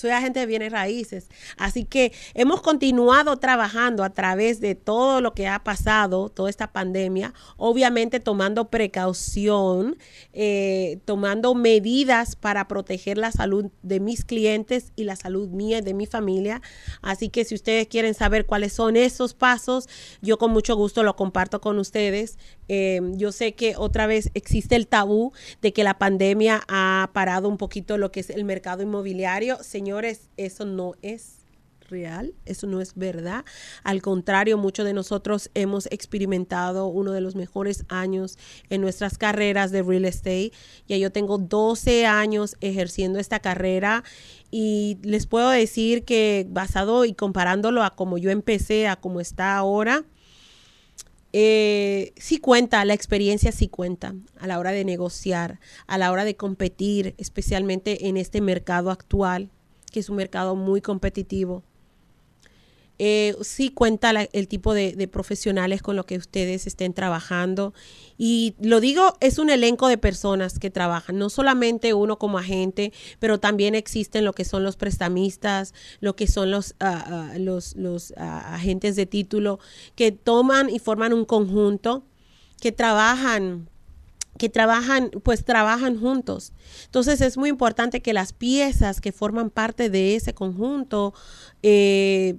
soy agente de bienes raíces. Así que hemos continuado trabajando a través de todo lo que ha pasado, toda esta pandemia, obviamente tomando precaución, eh, tomando medidas para proteger la salud de mis clientes y la salud mía y de mi familia. Así que si ustedes quieren saber cuáles son esos pasos, yo con mucho gusto lo comparto con ustedes. Eh, yo sé que otra vez existe el tabú de que la pandemia ha parado un poquito lo que es el mercado inmobiliario. Señores, eso no es real, eso no es verdad. Al contrario, muchos de nosotros hemos experimentado uno de los mejores años en nuestras carreras de real estate. Ya yo tengo 12 años ejerciendo esta carrera y les puedo decir que basado y comparándolo a como yo empecé, a como está ahora, eh, sí cuenta, la experiencia sí cuenta a la hora de negociar, a la hora de competir, especialmente en este mercado actual, que es un mercado muy competitivo eh, sí cuenta el tipo de, profesionales con los que ustedes estén trabajando. Y lo digo, es un elenco de personas que trabajan, no solamente uno como agente, pero también existen lo que son los prestamistas, lo que son los, ah, ah, los, los ah, agentes de título, que toman y forman un conjunto, que trabajan que trabajan, pues trabajan juntos. Entonces es muy importante que las piezas que forman parte de ese conjunto eh,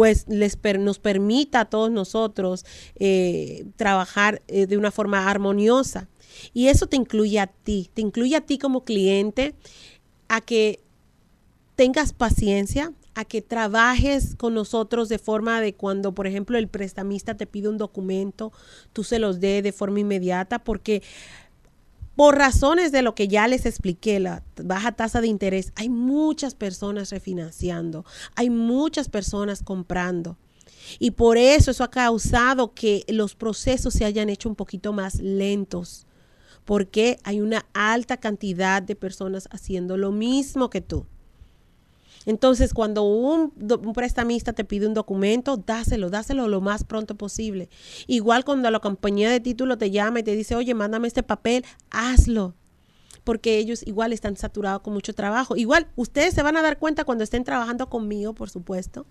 pues les nos permita a todos nosotros eh, trabajar eh, de una forma armoniosa. Y eso te incluye a ti, te incluye a ti como cliente a que tengas paciencia, a que trabajes con nosotros de forma de cuando, por ejemplo, el prestamista te pide un documento, tú se los dé de forma inmediata, porque por razones de lo que ya les expliqué, la baja tasa de interés, hay muchas personas refinanciando, hay muchas personas comprando. Y por eso eso ha causado que los procesos se hayan hecho un poquito más lentos, porque hay una alta cantidad de personas haciendo lo mismo que tú. Entonces, cuando un, prestamista te pide un documento, dáselo, dáselo lo más pronto posible. Igual cuando la compañía de título te llama y te dice, oye, mándame este papel, hazlo. Porque ellos igual están saturados con mucho trabajo. Igual, ustedes se van a dar cuenta cuando estén trabajando conmigo, por supuesto,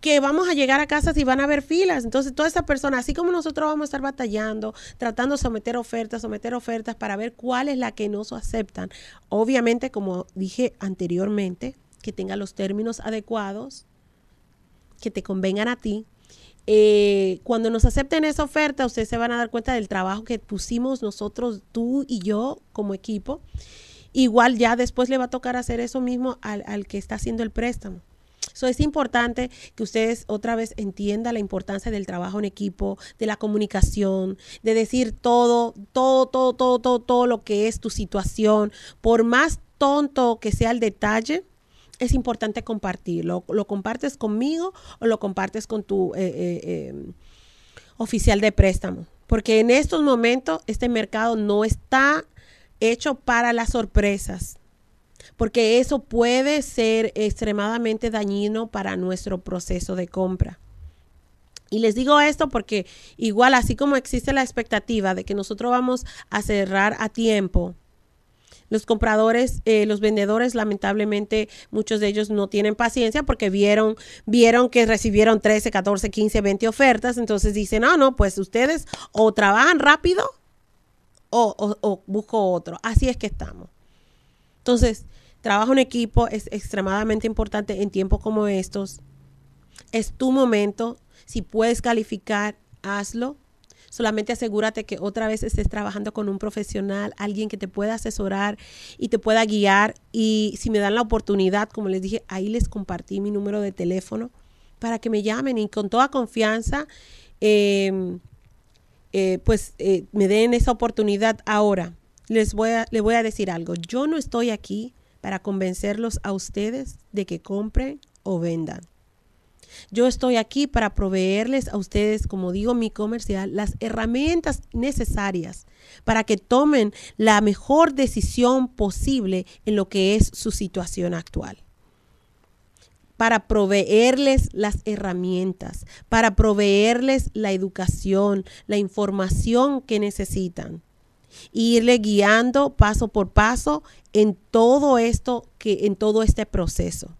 que vamos a llegar a casas y van a haber filas. Entonces, toda esa persona, así como nosotros vamos a estar batallando, tratando de someter ofertas, someter ofertas para ver cuál es la que nos aceptan. Obviamente, como dije anteriormente, que tenga los términos adecuados, que te convengan a ti. Eh, cuando nos acepten esa oferta, ustedes se van a dar cuenta del trabajo que pusimos nosotros, tú y yo como equipo. Igual ya después le va a tocar hacer eso mismo al, que está haciendo el préstamo. So, es importante que ustedes otra vez entiendan la importancia del trabajo en equipo, de la comunicación, de decir todo, todo, todo, todo, todo, todo lo que es tu situación. Por más tonto que sea el detalle, es importante compartirlo. Lo compartes conmigo o lo compartes con tu eh, eh, em, oficial de préstamo. Porque en estos momentos este mercado no está hecho para las sorpresas. Porque eso puede ser extremadamente dañino para nuestro proceso de compra. Y les digo esto porque igual así como existe la expectativa de que nosotros vamos a cerrar a tiempo, los compradores, eh, los vendedores, lamentablemente, muchos de ellos no tienen paciencia porque vieron, vieron que recibieron 13, 14, 15, 20 ofertas. Entonces dicen, no, no, pues ustedes o trabajan rápido o, o busco otro. Así es que estamos. Entonces, trabajo en equipo es extremadamente importante en tiempos como estos. Es tu momento. Si puedes calificar, hazlo Solamente asegúrate que otra vez estés trabajando con un profesional, alguien que te pueda asesorar y te pueda guiar. Y si me dan la oportunidad, como les dije, ahí les compartí mi número de teléfono para que me llamen y con toda confianza, em, eh, pues eh, me den esa oportunidad ahora. Les voy, a, les voy a decir algo. Yo no estoy aquí para convencerlos a ustedes de que compren o vendan. Yo estoy aquí para proveerles a ustedes, como digo mi comercial, las herramientas necesarias para que tomen la mejor decisión posible en lo que es su situación actual para proveerles las herramientas, para proveerles la educación, la información que necesitan. irle guiando paso por paso en todo esto que en todo este proceso.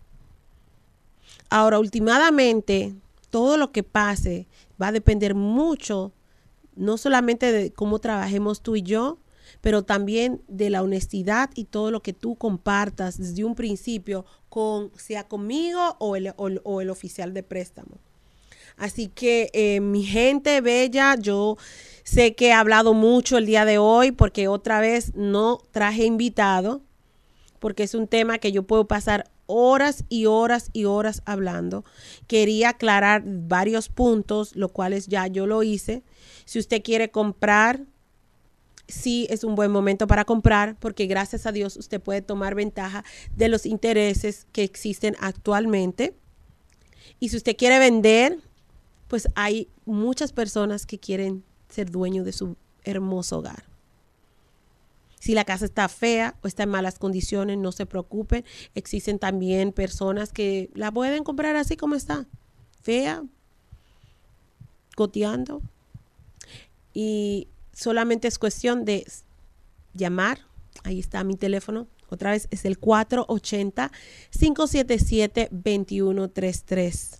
Ahora, últimamente, todo lo que pase va a depender mucho, no solamente de cómo trabajemos tú y yo, pero también de la honestidad y todo lo que tú compartas desde un principio, con, sea conmigo o el, o el oficial de préstamo. Así que eh, mi gente bella, yo sé que he hablado mucho el día de hoy porque otra vez no traje invitado, porque es un tema que yo puedo pasar horas y horas y horas hablando. Quería aclarar varios puntos, lo cuales ya yo lo hice. Si usted quiere comprar, sí es un buen momento para comprar porque gracias a Dios usted puede tomar ventaja de los intereses que existen actualmente. Y si usted quiere vender, pues hay muchas personas que quieren ser dueños de su hermoso hogar. Si la casa está fea o está en malas condiciones, no se preocupen. Existen también personas que la pueden comprar así como está, fea, goteando. Y solamente es cuestión de llamar. Ahí está mi teléfono. Otra vez es el 480-577-2133.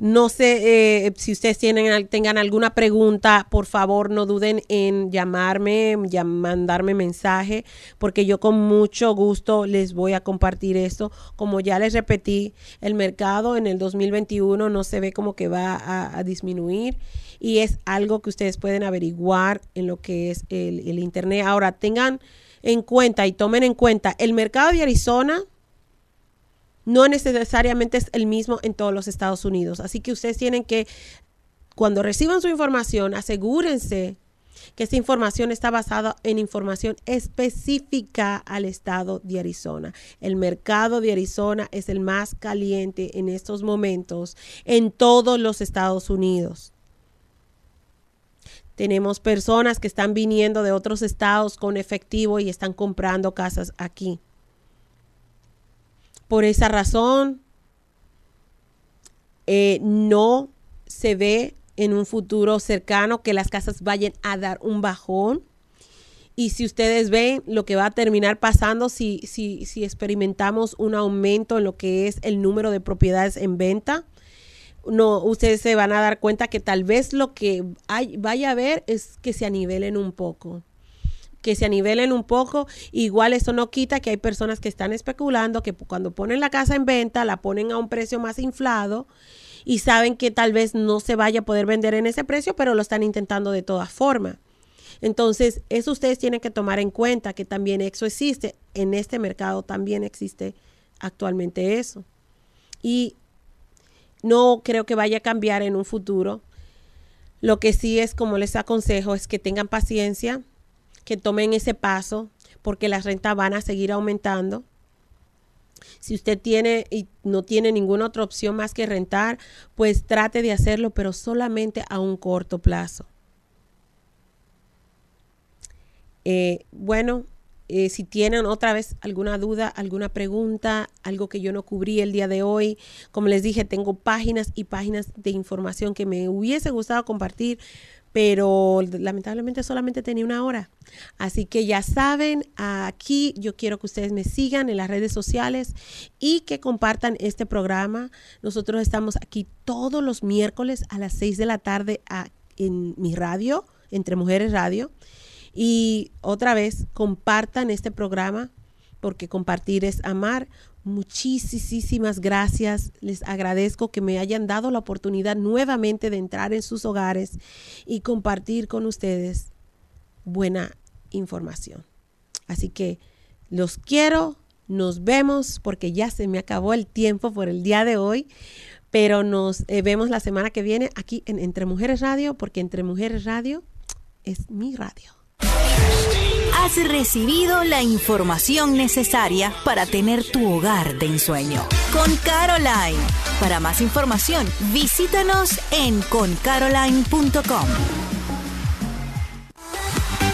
No sé eh, si ustedes tienen, tengan alguna pregunta, por favor no duden en llamarme, mandarme mensaje, porque yo con mucho gusto les voy a compartir esto. Como ya les repetí, el mercado en el 2021 no se ve como que va a, disminuir y es algo que ustedes pueden averiguar en lo que es el, el Internet. Ahora, tengan en cuenta y tomen en cuenta, el mercado de Arizona no necesariamente es el mismo en todos los Estados Unidos. Así que ustedes tienen que, cuando reciban su información, asegúrense que esa información está basada en información específica al estado de Arizona. El mercado de Arizona es el más caliente en estos momentos en todos los Estados Unidos. Tenemos personas que están viniendo de otros estados con efectivo y están comprando casas aquí. Por esa razón, eh, no se ve en un futuro cercano que las casas vayan a dar un bajón. Y si ustedes ven lo que va a terminar pasando si, si, si experimentamos un aumento en lo que es el número de propiedades en venta, no, ustedes se van a dar cuenta que tal vez lo que hay, vaya a ver es que se anivelen un poco que se anivelen un poco. Igual eso no quita que hay personas que están especulando que cuando ponen la casa en venta la ponen a un precio más inflado y saben que tal vez no se vaya a poder vender en ese precio, pero lo están intentando de todas formas. Entonces, eso ustedes tienen que tomar en cuenta que también eso existe. En este mercado también existe actualmente eso. Y no creo que vaya a cambiar en un futuro. Lo que sí es, como les aconsejo, es que tengan paciencia, que tomen ese paso porque las rentas van a seguir aumentando. Si usted tiene y no tiene ninguna otra opción más que rentar, pues trate de hacerlo, pero solamente a un corto plazo. Eh, bueno, eh, si tienen otra vez alguna duda, alguna pregunta, algo que yo no cubrí el día de hoy, como les dije, tengo páginas y páginas de información que me hubiese gustado compartir, pero lamentablemente solamente tenía una hora. Así que ya saben, aquí yo quiero que ustedes me sigan en las redes sociales y que compartan este programa. Nosotros estamos aquí todos los miércoles a las 6 de la tarde en mi radio, Entre Mujeres Radio. Y otra vez, compartan este programa porque compartir es amar. Muchísimas gracias. Les agradezco que me hayan dado la oportunidad nuevamente de entrar en sus hogares y compartir con ustedes buena información. Así que los quiero, nos vemos porque ya se me acabó el tiempo por el día de hoy, pero nos eh, vemos la semana que viene aquí en Entre Mujeres Radio porque Entre Mujeres Radio es mi radio. Has recibido la información necesaria para tener tu hogar de ensueño. Con Caroline. Para más información, visítanos en concaroline.com.